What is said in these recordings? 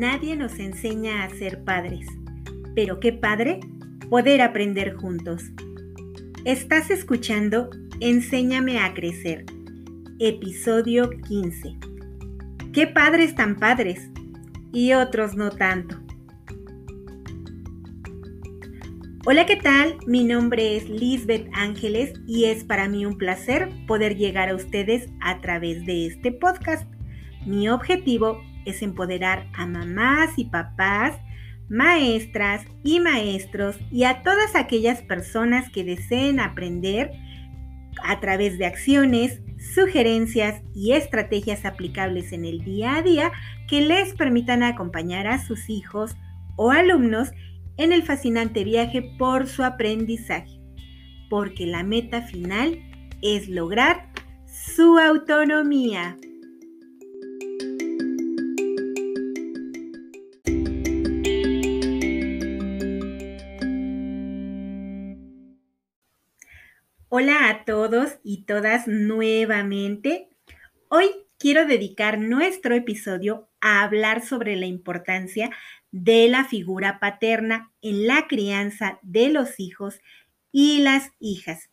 Nadie nos enseña a ser padres, pero qué padre poder aprender juntos. Estás escuchando Enséñame a crecer, episodio 15. Qué padres tan padres y otros no tanto. Hola, ¿qué tal? Mi nombre es Lisbeth Ángeles y es para mí un placer poder llegar a ustedes a través de este podcast. Mi objetivo empoderar a mamás y papás, maestras y maestros y a todas aquellas personas que deseen aprender a través de acciones, sugerencias y estrategias aplicables en el día a día que les permitan acompañar a sus hijos o alumnos en el fascinante viaje por su aprendizaje, porque la meta final es lograr su autonomía. Hola a todos y todas nuevamente. Hoy quiero dedicar nuestro episodio a hablar sobre la importancia de la figura paterna en la crianza de los hijos y las hijas.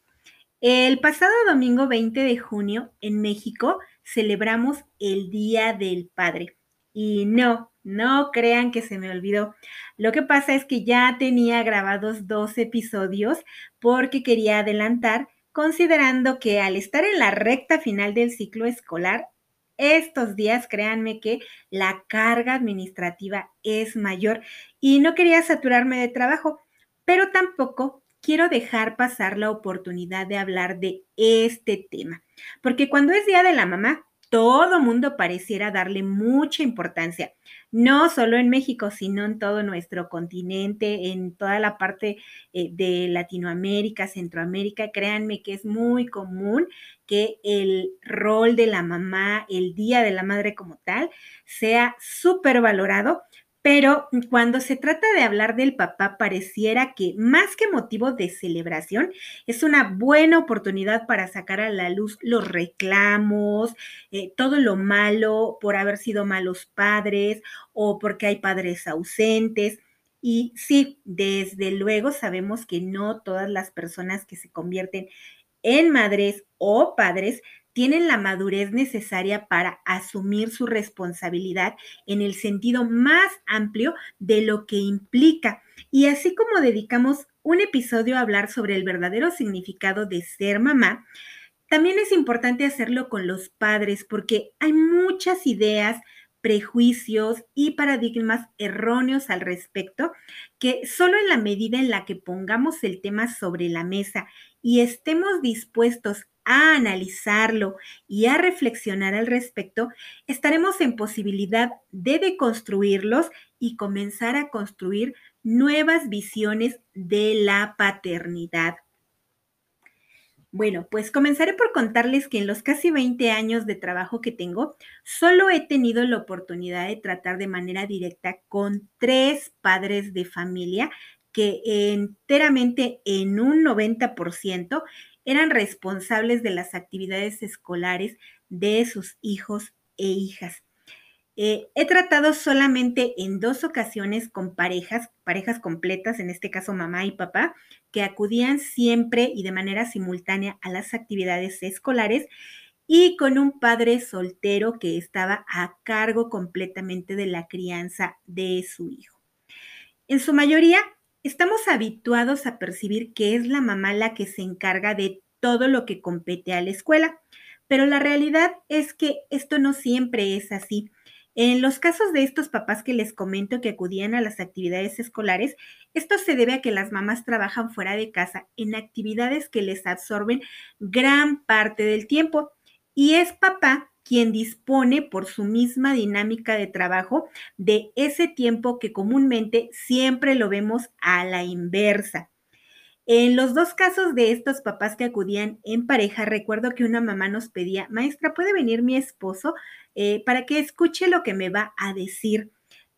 El pasado domingo 20 de junio en México celebramos el Día del Padre. Y no, no crean que se me olvidó. Lo que pasa es que ya tenía grabados dos episodios porque quería adelantar, considerando que al estar en la recta final del ciclo escolar estos días, créanme que la carga administrativa es mayor y no quería saturarme de trabajo, pero tampoco quiero dejar pasar la oportunidad de hablar de este tema, porque cuando es Día de la Mamá, todo mundo pareciera darle mucha importancia, no solo en México, sino en todo nuestro continente, en toda la parte eh, de Latinoamérica, Centroamérica. Créanme que es muy común que el rol de la mamá, el Día de la Madre como tal, sea súper valorado, pero cuando se trata de hablar del papá, pareciera que más que motivo de celebración, es una buena oportunidad para sacar a la luz los reclamos, eh, todo lo malo por haber sido malos padres o porque hay padres ausentes. Y sí, desde luego sabemos que no todas las personas que se convierten en madres o padres tienen la madurez necesaria para asumir su responsabilidad en el sentido más amplio de lo que implica. Y así como dedicamos un episodio a hablar sobre el verdadero significado de ser mamá, también es importante hacerlo con los padres porque hay muchas ideas, prejuicios y paradigmas erróneos al respecto que solo en la medida en la que pongamos el tema sobre la mesa y estemos dispuestos a analizarlo y a reflexionar al respecto, estaremos en posibilidad de deconstruirlos y comenzar a construir nuevas visiones de la paternidad. Bueno, pues comenzaré por contarles que en los casi 20 años de trabajo que tengo, solo he tenido la oportunidad de tratar de manera directa con tres padres de familia que enteramente en un 90% eran responsables de las actividades escolares de sus hijos e hijas. Eh, he tratado solamente en dos ocasiones con parejas, parejas completas, en este caso mamá y papá, que acudían siempre y de manera simultánea a las actividades escolares y con un padre soltero que estaba a cargo completamente de la crianza de su hijo. En su mayoría Estamos habituados a percibir que es la mamá la que se encarga de todo lo que compete a la escuela, pero la realidad es que esto no siempre es así. En los casos de estos papás que les comento que acudían a las actividades escolares, esto se debe a que las mamás trabajan fuera de casa en actividades que les absorben gran parte del tiempo y es papá quien dispone por su misma dinámica de trabajo de ese tiempo que comúnmente siempre lo vemos a la inversa. En los dos casos de estos papás que acudían en pareja, recuerdo que una mamá nos pedía, maestra, ¿puede venir mi esposo eh, para que escuche lo que me va a decir?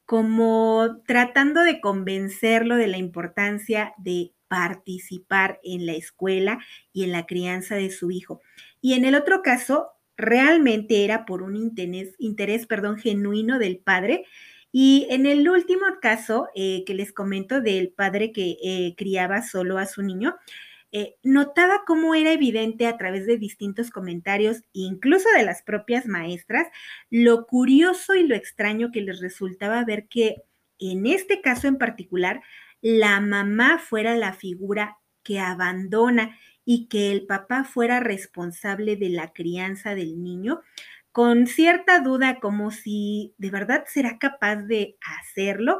Como tratando de convencerlo de la importancia de participar en la escuela y en la crianza de su hijo. Y en el otro caso, realmente era por un interés, perdón, genuino del padre. Y en el último caso eh, que les comento del padre que eh, criaba solo a su niño, eh, notaba cómo era evidente a través de distintos comentarios, incluso de las propias maestras, lo curioso y lo extraño que les resultaba ver que en este caso en particular, la mamá fuera la figura que abandona y que el papá fuera responsable de la crianza del niño, con cierta duda como si de verdad será capaz de hacerlo.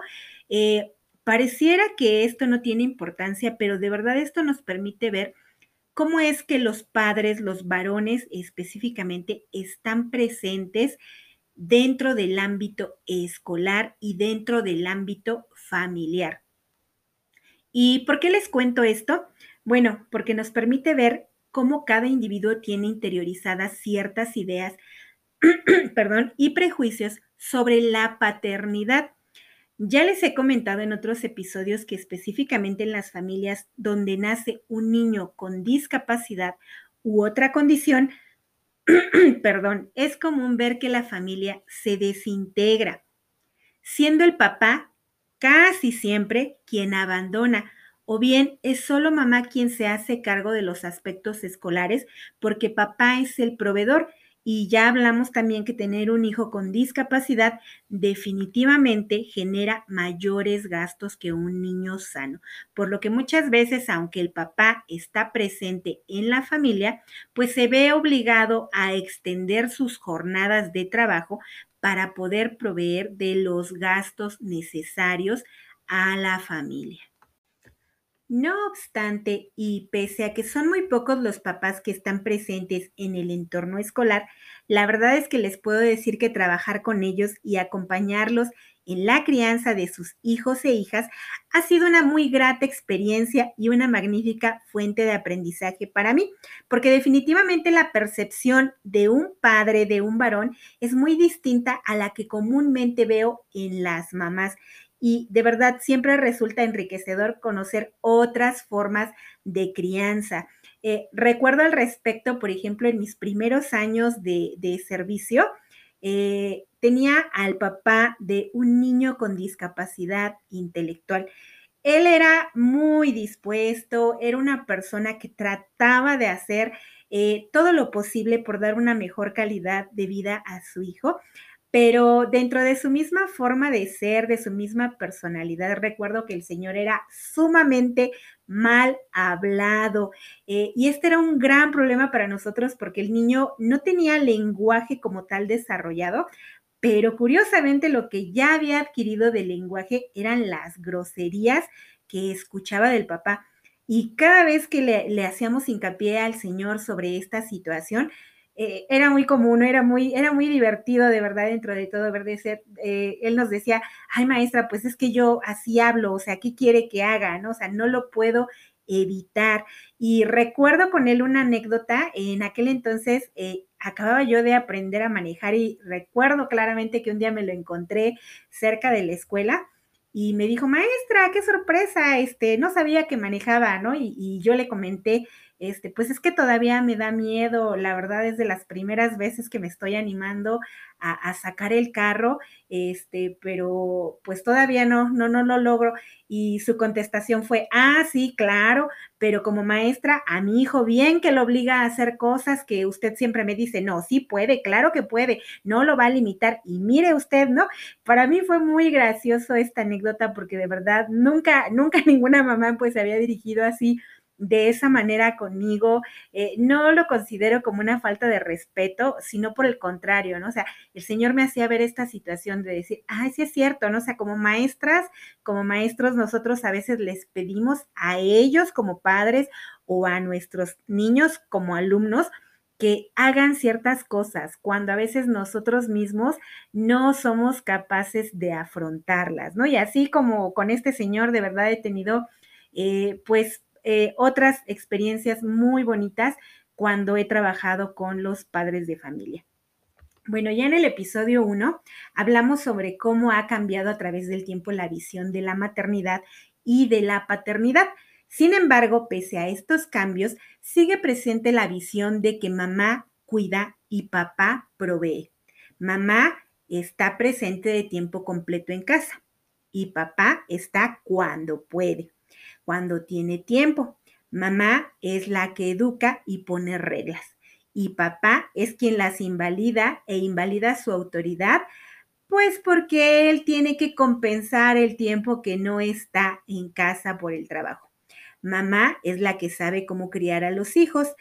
Eh, pareciera que esto no tiene importancia, pero de verdad esto nos permite ver cómo es que los padres, los varones específicamente, están presentes dentro del ámbito escolar y dentro del ámbito familiar. ¿Y por qué les cuento esto? Bueno, porque nos permite ver cómo cada individuo tiene interiorizadas ciertas ideas, perdón, y prejuicios sobre la paternidad. Ya les he comentado en otros episodios que específicamente en las familias donde nace un niño con discapacidad u otra condición, perdón, es común ver que la familia se desintegra, siendo el papá casi siempre quien abandona o bien es solo mamá quien se hace cargo de los aspectos escolares porque papá es el proveedor y ya hablamos también que tener un hijo con discapacidad definitivamente genera mayores gastos que un niño sano, por lo que muchas veces, aunque el papá está presente en la familia, pues se ve obligado a extender sus jornadas de trabajo para poder proveer de los gastos necesarios a la familia. No obstante, y pese a que son muy pocos los papás que están presentes en el entorno escolar, la verdad es que les puedo decir que trabajar con ellos y acompañarlos en la crianza de sus hijos e hijas ha sido una muy grata experiencia y una magnífica fuente de aprendizaje para mí, porque definitivamente la percepción de un padre, de un varón, es muy distinta a la que comúnmente veo en las mamás y de verdad siempre resulta enriquecedor conocer otras formas de crianza. Eh, recuerdo al respecto, por ejemplo, en mis primeros años de, servicio, eh, tenía al papá de un niño con discapacidad intelectual. Él era muy dispuesto, era una persona que trataba de hacer eh, todo lo posible por dar una mejor calidad de vida a su hijo pero dentro de su misma forma de ser, de su misma personalidad, recuerdo que el señor era sumamente mal hablado eh, y este era un gran problema para nosotros porque el niño no tenía lenguaje como tal desarrollado, pero curiosamente lo que ya había adquirido de lenguaje eran las groserías que escuchaba del papá. Y cada vez que le, le hacíamos hincapié al Señor sobre esta situación, eh, era muy común, era muy, era muy divertido de verdad dentro de todo, ver eh, él nos decía, ay maestra, pues es que yo así hablo, o sea, ¿qué quiere que haga? ¿no? O sea, no lo puedo evitar. Y recuerdo con él una anécdota, en aquel entonces eh, acababa yo de aprender a manejar y recuerdo claramente que un día me lo encontré cerca de la escuela y me dijo, maestra, qué sorpresa, este, no sabía que manejaba, ¿no? Y yo le comenté este, pues es que todavía me da miedo, la verdad es de las primeras veces que me estoy animando a, sacar el carro, este, pero pues todavía no, no, no lo logro. Y su contestación fue, ah, sí, claro, pero como maestra, a mi hijo bien que lo obliga a hacer cosas que usted siempre me dice, no, sí puede, claro que puede, no lo va a limitar. Y mire usted, ¿no? Para mí fue muy gracioso esta anécdota porque de verdad nunca, nunca ninguna mamá pues se había dirigido así de esa manera conmigo, eh, no lo considero como una falta de respeto, sino por el contrario, ¿no? O sea, el Señor me hacía ver esta situación de decir, ay, sí es cierto, ¿no? O sea, como maestras, como maestros, nosotros a veces les pedimos a ellos como padres o a nuestros niños como alumnos, que hagan ciertas cosas cuando a veces nosotros mismos no somos capaces de afrontarlas, ¿no? Y así como con este señor de verdad he tenido, eh, pues, eh, otras experiencias muy bonitas cuando he trabajado con los padres de familia. Bueno, ya en el episodio 1 hablamos sobre cómo ha cambiado a través del tiempo la visión de la maternidad y de la paternidad. Sin embargo, pese a estos cambios, sigue presente la visión de que mamá cuida y papá provee. Mamá está presente de tiempo completo en casa y papá está cuando puede, cuando tiene tiempo. Mamá es la que educa y pone reglas y papá es quien las invalida e invalida su autoridad, pues porque él tiene que compensar el tiempo que no está en casa por el trabajo. Mamá es la que sabe cómo criar a los hijos,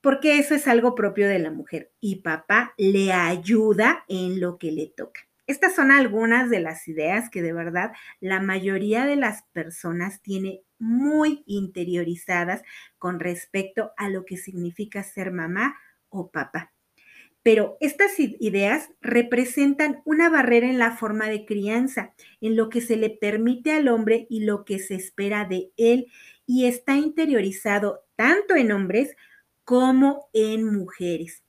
porque eso es algo propio de la mujer y papá le ayuda en lo que le toca. Estas son algunas de las ideas que de verdad la mayoría de las personas tiene muy interiorizadas con respecto a lo que significa ser mamá o papá. Pero estas ideas representan una barrera en la forma de crianza, en lo que se le permite al hombre y lo que se espera de él, y está interiorizado tanto en hombres como en mujeres.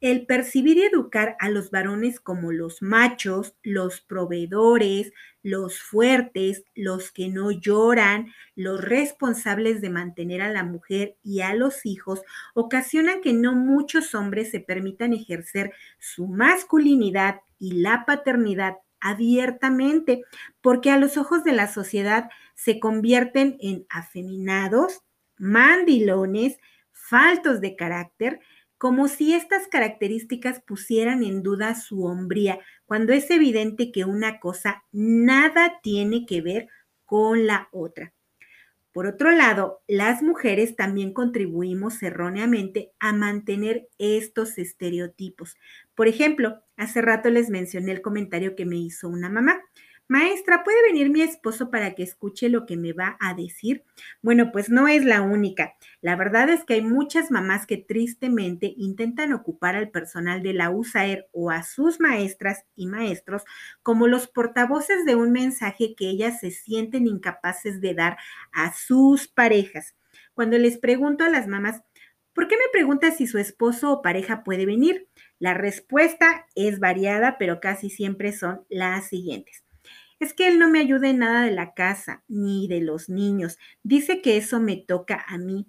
El percibir y educar a los varones como los machos, los proveedores, los fuertes, los que no lloran, los responsables de mantener a la mujer y a los hijos, ocasionan que no muchos hombres se permitan ejercer su masculinidad y la paternidad abiertamente, porque a los ojos de la sociedad se convierten en afeminados, mandilones, faltos de carácter, como si estas características pusieran en duda su hombría, cuando es evidente que una cosa nada tiene que ver con la otra. Por otro lado, las mujeres también contribuimos erróneamente a mantener estos estereotipos. Por ejemplo, hace rato les mencioné el comentario que me hizo una mamá. Maestra, ¿puede venir mi esposo para que escuche lo que me va a decir? Bueno, pues no es la única. La verdad es que hay muchas mamás que tristemente intentan ocupar al personal de la USAER o a sus maestras y maestros como los portavoces de un mensaje que ellas se sienten incapaces de dar a sus parejas. Cuando les pregunto a las mamás, ¿por qué me pregunta si su esposo o pareja puede venir? La respuesta es variada, pero casi siempre son las siguientes. Es que él no me ayuda en nada de la casa ni de los niños. Dice que eso me toca a mí.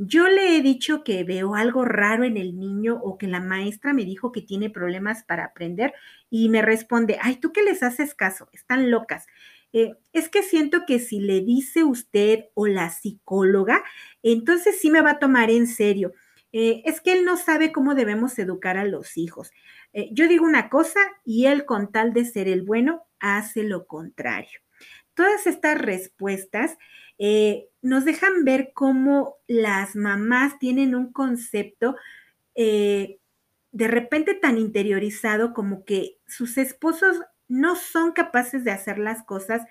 Yo le he dicho que veo algo raro en el niño o que la maestra me dijo que tiene problemas para aprender y me responde, ay, ¿tú qué les haces caso? Están locas. Eh, es que siento que si le dice usted o la psicóloga, entonces sí me va a tomar en serio. Eh, es que él no sabe cómo debemos educar a los hijos. Eh, yo digo una cosa y él con tal de ser el bueno hace lo contrario. Todas estas respuestas eh, nos dejan ver cómo las mamás tienen un concepto eh, de repente tan interiorizado como que sus esposos no son capaces de hacer las cosas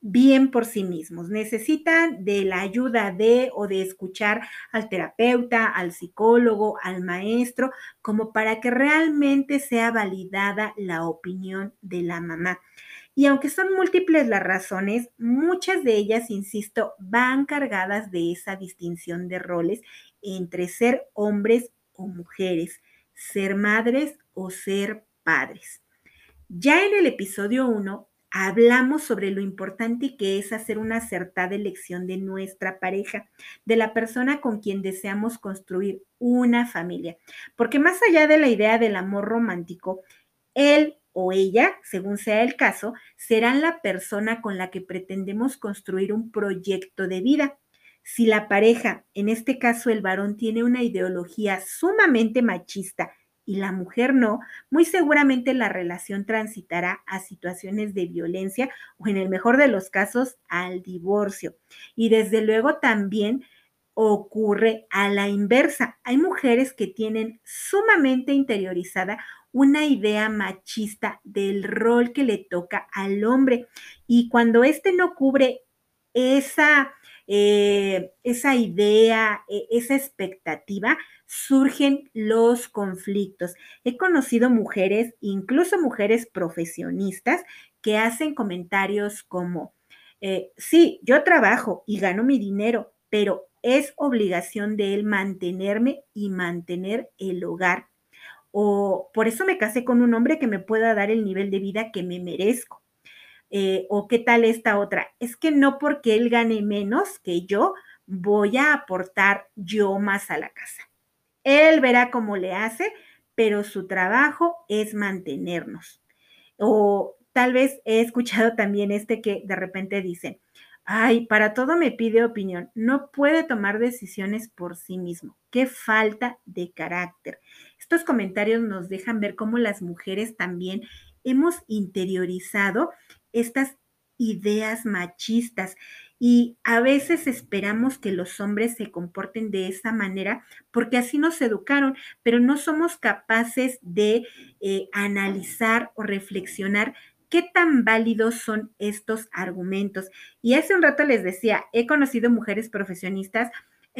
bien por sí mismos. Necesitan de la ayuda de o de escuchar al terapeuta, al psicólogo, al maestro, como para que realmente sea validada la opinión de la mamá. Y aunque son múltiples las razones, muchas de ellas, insisto, van cargadas de esa distinción de roles entre ser hombres o mujeres, ser madres o ser padres. Ya en el episodio 1 hablamos sobre lo importante que es hacer una acertada elección de nuestra pareja, de la persona con quien deseamos construir una familia. Porque más allá de la idea del amor romántico, él o ella, según sea el caso, serán la persona con la que pretendemos construir un proyecto de vida. Si la pareja, en este caso el varón, tiene una ideología sumamente machista y la mujer no, muy seguramente la relación transitará a situaciones de violencia o en el mejor de los casos al divorcio. Y desde luego también ocurre a la inversa. Hay mujeres que tienen sumamente interiorizada una idea machista del rol que le toca al hombre. Y cuando éste no cubre esa, eh, esa idea, e, esa expectativa, surgen los conflictos. He conocido mujeres, incluso mujeres profesionistas, que hacen comentarios como, eh, sí, yo trabajo y gano mi dinero, pero es obligación de él mantenerme y mantener el hogar. O por eso me casé con un hombre que me pueda dar el nivel de vida que me merezco. Eh, o qué tal esta otra. Es que no porque él gane menos que yo, voy a aportar yo más a la casa. Él verá cómo le hace, pero su trabajo es mantenernos. O tal vez he escuchado también este que de repente dice, ay, para todo me pide opinión, no puede tomar decisiones por sí mismo, qué falta de carácter. Estos comentarios nos dejan ver cómo las mujeres también hemos interiorizado estas ideas machistas y a veces esperamos que los hombres se comporten de esa manera porque así nos educaron, pero no somos capaces de eh, analizar o reflexionar qué tan válidos son estos argumentos. Y hace un rato les decía, he conocido mujeres profesionistas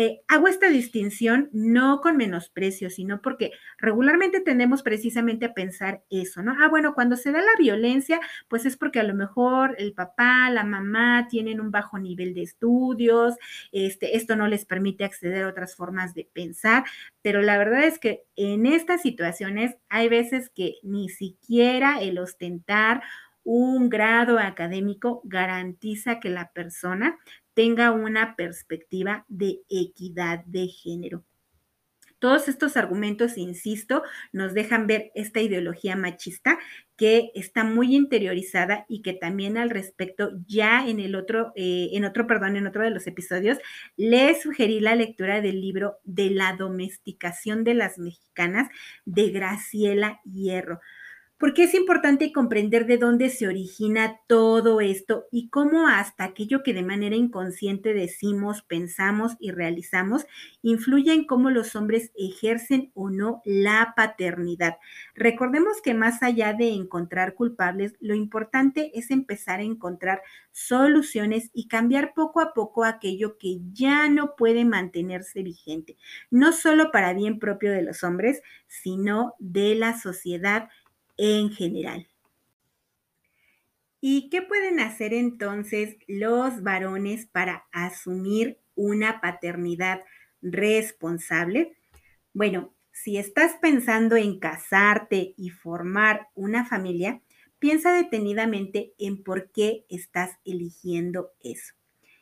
eh, hago esta distinción no con menosprecio, sino porque regularmente tendemos precisamente a pensar eso, ¿no? Ah, bueno, cuando se da la violencia, pues es porque a lo mejor el papá, la mamá tienen un bajo nivel de estudios, este, esto no les permite acceder a otras formas de pensar, pero la verdad es que en estas situaciones hay veces que ni siquiera el ostentar un grado académico garantiza que la persona tenga una perspectiva de equidad de género. Todos estos argumentos, insisto, nos dejan ver esta ideología machista que está muy interiorizada y que también al respecto ya en el otro, eh, en otro, perdón, en otro de los episodios, le sugerí la lectura del libro de la domesticación de las mexicanas de Graciela Hierro porque es importante comprender de dónde se origina todo esto y cómo hasta aquello que de manera inconsciente decimos, pensamos y realizamos influye en cómo los hombres ejercen o no la paternidad. Recordemos que más allá de encontrar culpables, lo importante es empezar a encontrar soluciones y cambiar poco a poco aquello que ya no puede mantenerse vigente, no solo para bien propio de los hombres, sino de la sociedad en general. ¿Y qué pueden hacer entonces los varones para asumir una paternidad responsable? Bueno, si estás pensando en casarte y formar una familia, piensa detenidamente en por qué estás eligiendo eso.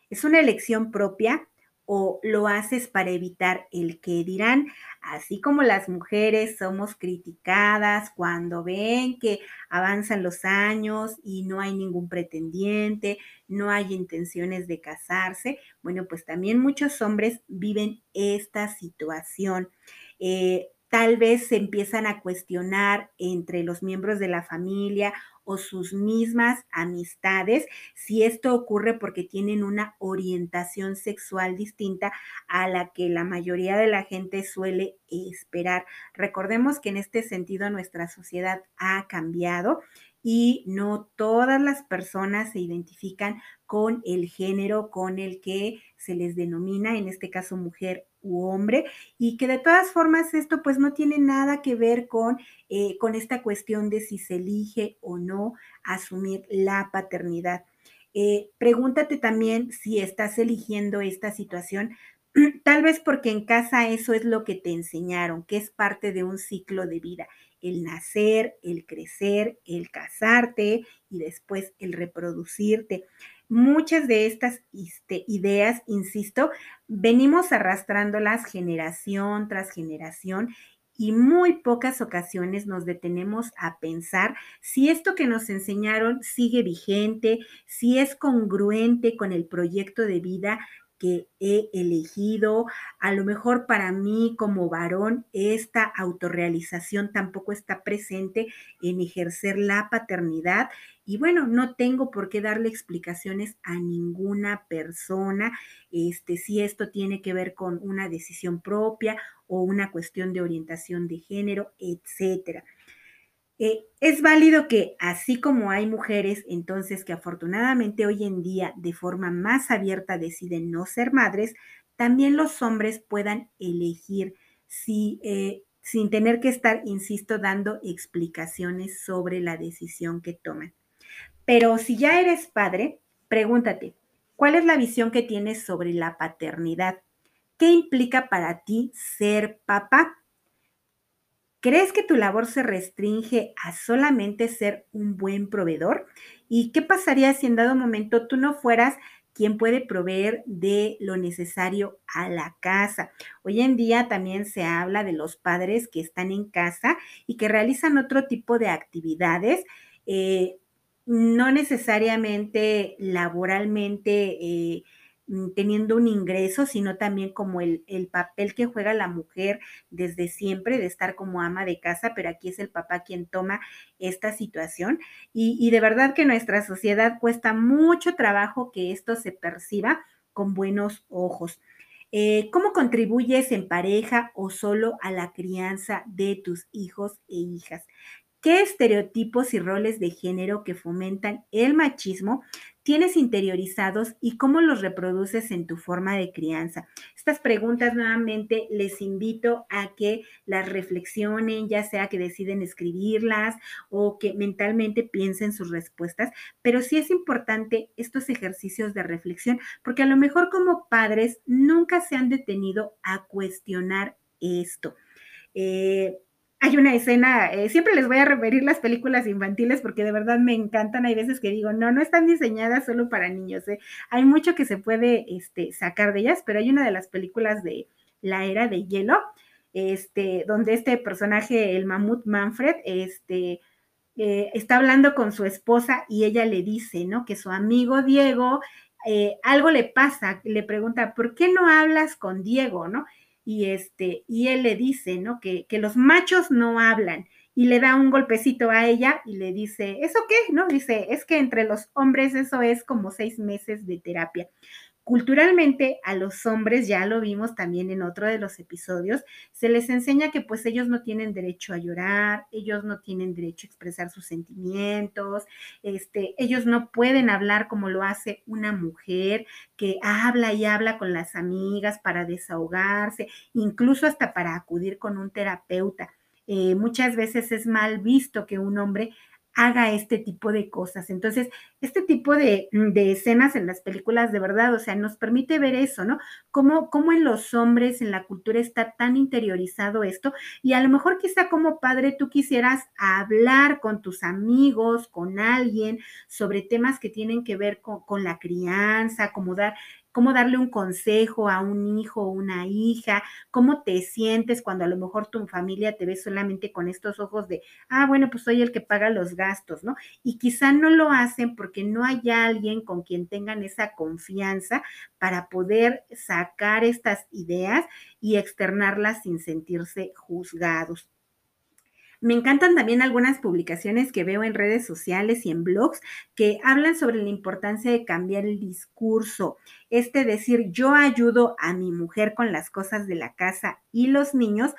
¿Es una elección propia o lo haces para evitar el que dirán, así como las mujeres somos criticadas cuando ven que avanzan los años y no hay ningún pretendiente, no hay intenciones de casarse, bueno, pues también muchos hombres viven esta situación. Eh, tal vez se empiezan a cuestionar entre los miembros de la familia o sus mismas amistades si esto ocurre porque tienen una orientación sexual distinta a la que la mayoría de la gente suele esperar. Recordemos que en este sentido nuestra sociedad ha cambiado y no todas las personas se identifican con el género con el que se les denomina, en este caso mujer u hombre, y que de todas formas esto pues no tiene nada que ver con, eh, con esta cuestión de si se elige o no asumir la paternidad. Eh, pregúntate también si estás eligiendo esta situación Tal vez porque en casa eso es lo que te enseñaron, que es parte de un ciclo de vida, el nacer, el crecer, el casarte y después el reproducirte. Muchas de estas este, ideas, insisto, venimos arrastrándolas generación tras generación y muy pocas ocasiones nos detenemos a pensar si esto que nos enseñaron sigue vigente, si es congruente con el proyecto de vida que he elegido. A lo mejor para mí como varón esta autorrealización tampoco está presente en ejercer la paternidad. Y bueno, no tengo por qué darle explicaciones a ninguna persona, este, si esto tiene que ver con una decisión propia o una cuestión de orientación de género, etcétera. Eh, es válido que así como hay mujeres entonces que afortunadamente hoy en día de forma más abierta deciden no ser madres, también los hombres puedan elegir si, eh, sin tener que estar, insisto, dando explicaciones sobre la decisión que toman. Pero si ya eres padre, pregúntate, ¿cuál es la visión que tienes sobre la paternidad? ¿Qué implica para ti ser papá? ¿Crees que tu labor se restringe a solamente ser un buen proveedor? ¿Y qué pasaría si en dado momento tú no fueras quien puede proveer de lo necesario a la casa. Hoy en día también se habla de los padres que están en casa y que realizan otro tipo de actividades eh, no necesariamente laboralmente eh, mm, teniendo un ingreso, sino también como el, el, papel que juega la mujer desde siempre, de estar como ama de casa, pero aquí es el papá quien toma esta situación. Y, y de verdad que nuestra sociedad cuesta mucho trabajo que esto se perciba con buenos ojos. Eh, ¿Cómo contribuyes en pareja o solo a la crianza de tus hijos e hijas? ¿Qué estereotipos y roles de género que fomentan el machismo tienes interiorizados y cómo los reproduces en tu forma de crianza? Estas preguntas nuevamente les invito a que las reflexionen, ya sea que deciden escribirlas o que mentalmente piensen sus respuestas, pero sí es importante estos ejercicios de reflexión porque a lo mejor como padres nunca se han detenido a cuestionar esto. Eh, hay una escena, eh, siempre les voy a referir las películas infantiles porque de verdad me encantan. Hay veces que digo, no, no están diseñadas solo para niños. ¿eh? Hay mucho que se puede este, sacar de ellas, pero hay una de las películas de la era de hielo, este, donde este personaje, el mamut Manfred, este, eh, está hablando con su esposa y ella le dice, ¿no? Que su amigo Diego, algo le pasa, le pregunta, ¿por qué no hablas con Diego, no? Y este, y él le dice, ¿no? Que, que los machos no hablan y le da un golpecito a ella y le dice, ¿eso qué? ¿No? Dice, es que entre los hombres eso es como seis meses de terapia. Culturalmente a los hombres, ya lo vimos también en otro de los episodios, se les enseña que pues ellos no tienen derecho a llorar, ellos no tienen derecho a expresar sus sentimientos, este, ellos no pueden hablar como lo hace una mujer que habla y habla con las amigas para desahogarse, incluso hasta para acudir con un terapeuta. Eh, muchas veces es mal visto que un hombre haga este tipo de cosas. Entonces, este tipo de, de, escenas en las películas de verdad, o sea, nos permite ver eso, ¿no? Cómo, cómo en los hombres, en la cultura está tan interiorizado esto y a lo mejor quizá como padre tú quisieras hablar con tus amigos, con alguien sobre temas que tienen que ver con, con la crianza, como dar cómo darle un consejo a un hijo o una hija, cómo te sientes cuando a lo mejor tu familia te ve solamente con estos ojos de, ah, bueno, pues soy el que paga los gastos, ¿no? Y quizá no lo hacen porque no hay alguien con quien tengan esa confianza para poder sacar estas ideas y externarlas sin sentirse juzgados. Me encantan también algunas publicaciones que veo en redes sociales y en blogs que hablan sobre la importancia de cambiar el discurso. Este decir, yo ayudo a mi mujer con las cosas de la casa y los niños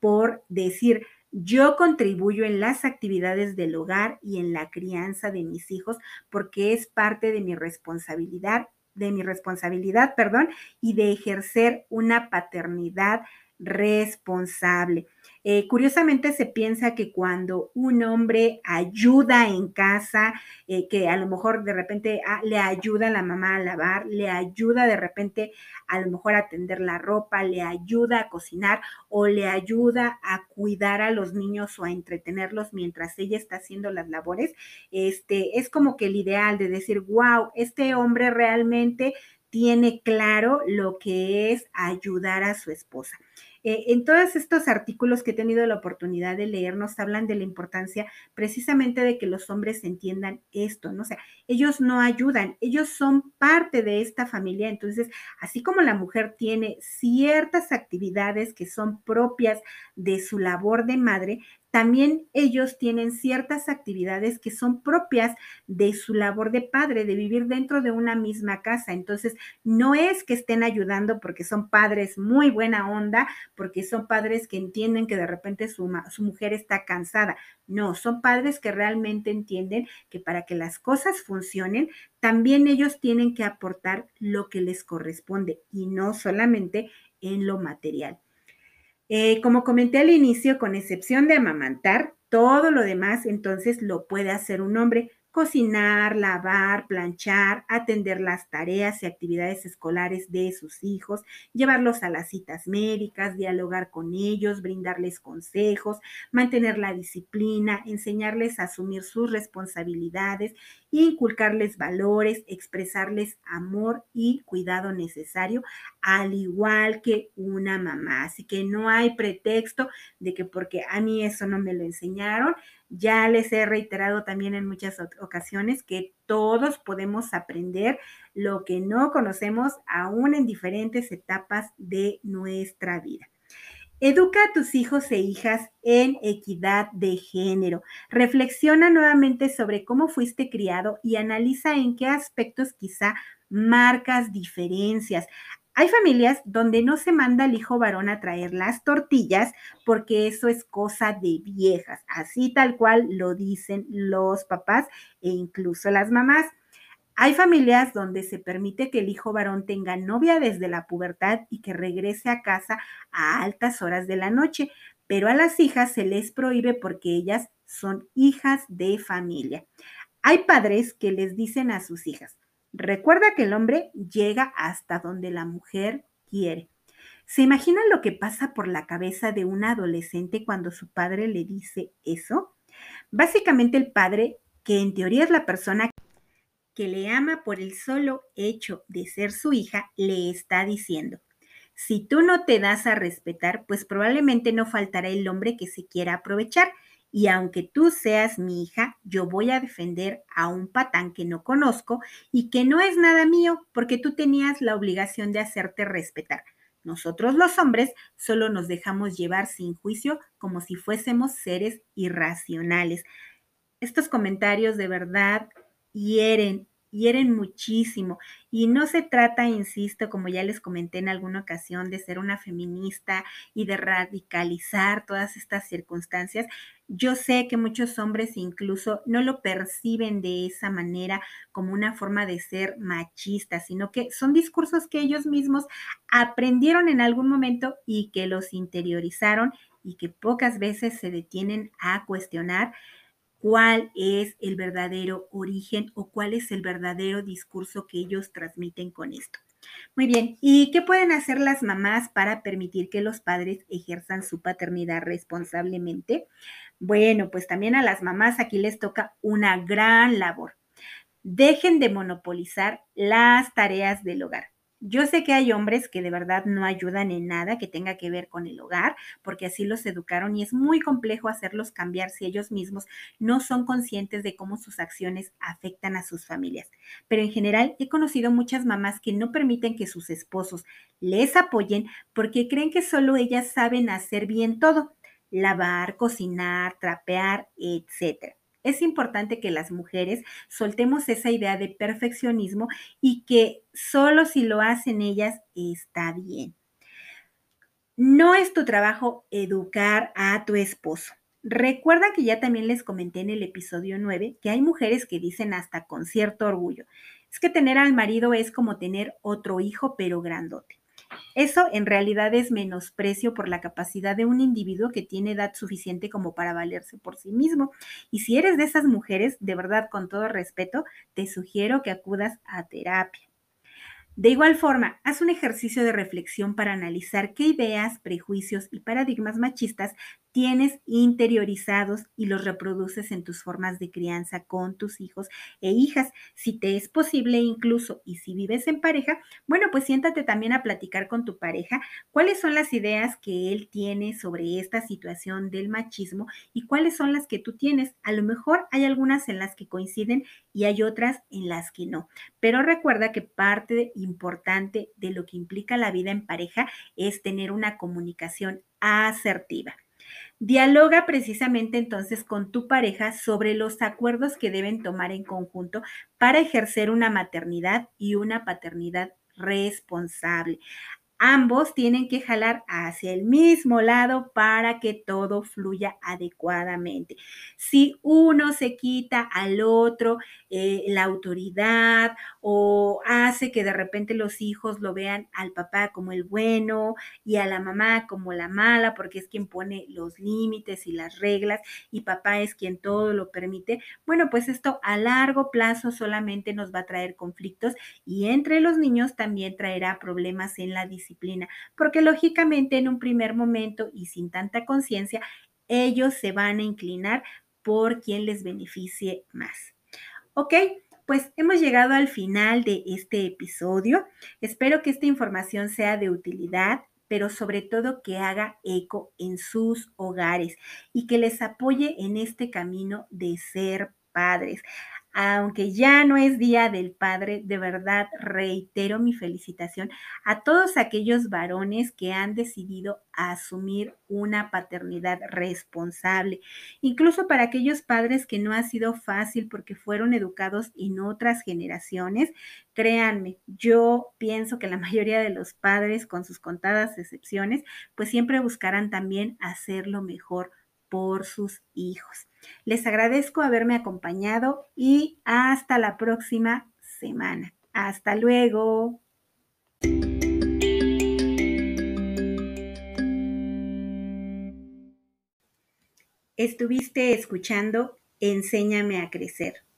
por decir, yo contribuyo en las actividades del hogar y en la crianza de mis hijos porque es parte de mi responsabilidad, de mi responsabilidad, perdón, y de ejercer una paternidad responsable. Eh, curiosamente se piensa que cuando un hombre ayuda en casa, eh, que a lo mejor de repente ah, le ayuda a la mamá a lavar, le ayuda de repente a lo mejor a tender la ropa, le ayuda a cocinar o le ayuda a cuidar a los niños o a entretenerlos mientras ella está haciendo las labores, este, es como que el ideal de decir, wow, este hombre realmente tiene claro lo que es ayudar a su esposa. Eh, en todos estos artículos que he tenido la oportunidad de leer, nos hablan de la importancia precisamente de que los hombres entiendan esto, ¿no? O sea, ellos no ayudan, ellos son parte de esta familia, entonces, así como la mujer tiene ciertas actividades que son propias de su labor de madre, también ellos tienen ciertas actividades que son propias de su labor de padre, de vivir dentro de una misma casa. Entonces, no es que estén ayudando porque son padres muy buena onda, porque son padres que entienden que de repente su, su mujer está cansada. No, son padres que realmente entienden que para que las cosas funcionen, también ellos tienen que aportar lo que les corresponde y no solamente en lo material. Eh, como comenté al inicio, con excepción de amamantar, todo lo demás entonces lo puede hacer un hombre. Cocinar, lavar, planchar, atender las tareas y actividades escolares de sus hijos, llevarlos a las citas médicas, dialogar con ellos, brindarles consejos, mantener la disciplina, enseñarles a asumir sus responsabilidades inculcarles valores, expresarles amor y cuidado necesario, al igual que una mamá. Así que no hay pretexto de que porque a mí eso no me lo enseñaron. Ya les he reiterado también en muchas ocasiones que todos podemos aprender lo que no conocemos aún en diferentes etapas de nuestra vida. Educa a tus hijos e hijas en equidad de género. Reflexiona nuevamente sobre cómo fuiste criado y analiza en qué aspectos quizá marcas diferencias. Hay familias donde no se manda al hijo varón a traer las tortillas porque eso es cosa de viejas, así tal cual lo dicen los papás e incluso las mamás. Hay familias donde se permite que el hijo varón tenga novia desde la pubertad y que regrese a casa a altas horas de la noche, pero a las hijas se les prohíbe porque ellas son hijas de familia. Hay padres que les dicen a sus hijas, recuerda que el hombre llega hasta donde la mujer quiere. ¿Se imaginan lo que pasa por la cabeza de un adolescente cuando su padre le dice eso? Básicamente el padre, que en teoría es la persona que le ama por el solo hecho de ser su hija, le está diciendo, si tú no te das a respetar, pues probablemente no faltará el hombre que se quiera aprovechar. Y aunque tú seas mi hija, yo voy a defender a un patán que no conozco y que no es nada mío porque tú tenías la obligación de hacerte respetar. Nosotros los hombres solo nos dejamos llevar sin juicio como si fuésemos seres irracionales. Estos comentarios de verdad hieren hieren muchísimo. Y no se trata, insisto, como ya les comenté en alguna ocasión, de ser una feminista y de radicalizar todas estas circunstancias. Yo sé que muchos hombres incluso no lo perciben de esa manera como una forma de ser machista, sino que son discursos que ellos mismos aprendieron en algún momento y que los interiorizaron y que pocas veces se detienen a cuestionar cuál es el verdadero origen o cuál es el verdadero discurso que ellos transmiten con esto. Muy bien, ¿y qué pueden hacer las mamás para permitir que los padres ejerzan su paternidad responsablemente? Bueno, pues también a las mamás aquí les toca una gran labor. Dejen de monopolizar las tareas del hogar. Yo sé que hay hombres que de verdad no ayudan en nada que tenga que ver con el hogar, porque así los educaron y es muy complejo hacerlos cambiar si ellos mismos no son conscientes de cómo sus acciones afectan a sus familias. Pero en general he conocido muchas mamás que no permiten que sus esposos les apoyen porque creen que solo ellas saben hacer bien todo, lavar, cocinar, trapear, etcétera es importante que las mujeres soltemos esa idea de perfeccionismo y que solo si lo hacen ellas está bien. No es tu trabajo educar a tu esposo. Recuerda que ya también les comenté en el episodio 9 que hay mujeres que dicen hasta con cierto orgullo, es que tener al marido es como tener otro hijo pero grandote. Eso en realidad es menosprecio por la capacidad de un individuo que tiene edad suficiente como para valerse por sí mismo. Y si eres de esas mujeres, de verdad, con todo respeto, te sugiero que acudas a terapia. De igual forma, haz un ejercicio de reflexión para analizar qué ideas, prejuicios y paradigmas machistas tienes interiorizados y los reproduces en tus formas de crianza con tus hijos e hijas. Si te es posible incluso y si vives en pareja, bueno, pues siéntate también a platicar con tu pareja cuáles son las ideas que él tiene sobre esta situación del machismo y cuáles son las que tú tienes. A lo mejor hay algunas en las que coinciden y hay otras en las que no. Pero recuerda que parte importante de lo que implica la vida en pareja es tener una comunicación asertiva. Dialoga precisamente entonces con tu pareja sobre los acuerdos que deben tomar en conjunto para ejercer una maternidad y una paternidad responsable ambos tienen que jalar hacia el mismo lado para que todo fluya adecuadamente. Si uno se quita al otro eh, la autoridad o hace que de repente los hijos lo vean al papá como el bueno y a la mamá como la mala, porque es quien pone los límites y las reglas y papá es quien todo lo permite, bueno, pues esto a largo plazo solamente nos va a traer conflictos y entre los niños también traerá problemas en la porque lógicamente en un primer momento y sin tanta conciencia, ellos se van a inclinar por quien les beneficie más. Ok, pues hemos llegado al final de este episodio. Espero que esta información sea de utilidad, pero sobre todo que haga eco en sus hogares y que les apoye en este camino de ser padres aunque ya no es Día del Padre, de verdad reitero mi felicitación a todos aquellos varones que han decidido asumir una paternidad responsable, incluso para aquellos padres que no ha sido fácil porque fueron educados en otras generaciones. Créanme, yo pienso que la mayoría de los padres, con sus contadas excepciones, pues siempre buscarán también hacerlo mejor por sus hijos. Les agradezco haberme acompañado y hasta la próxima semana. Hasta luego. Estuviste escuchando Enséñame a crecer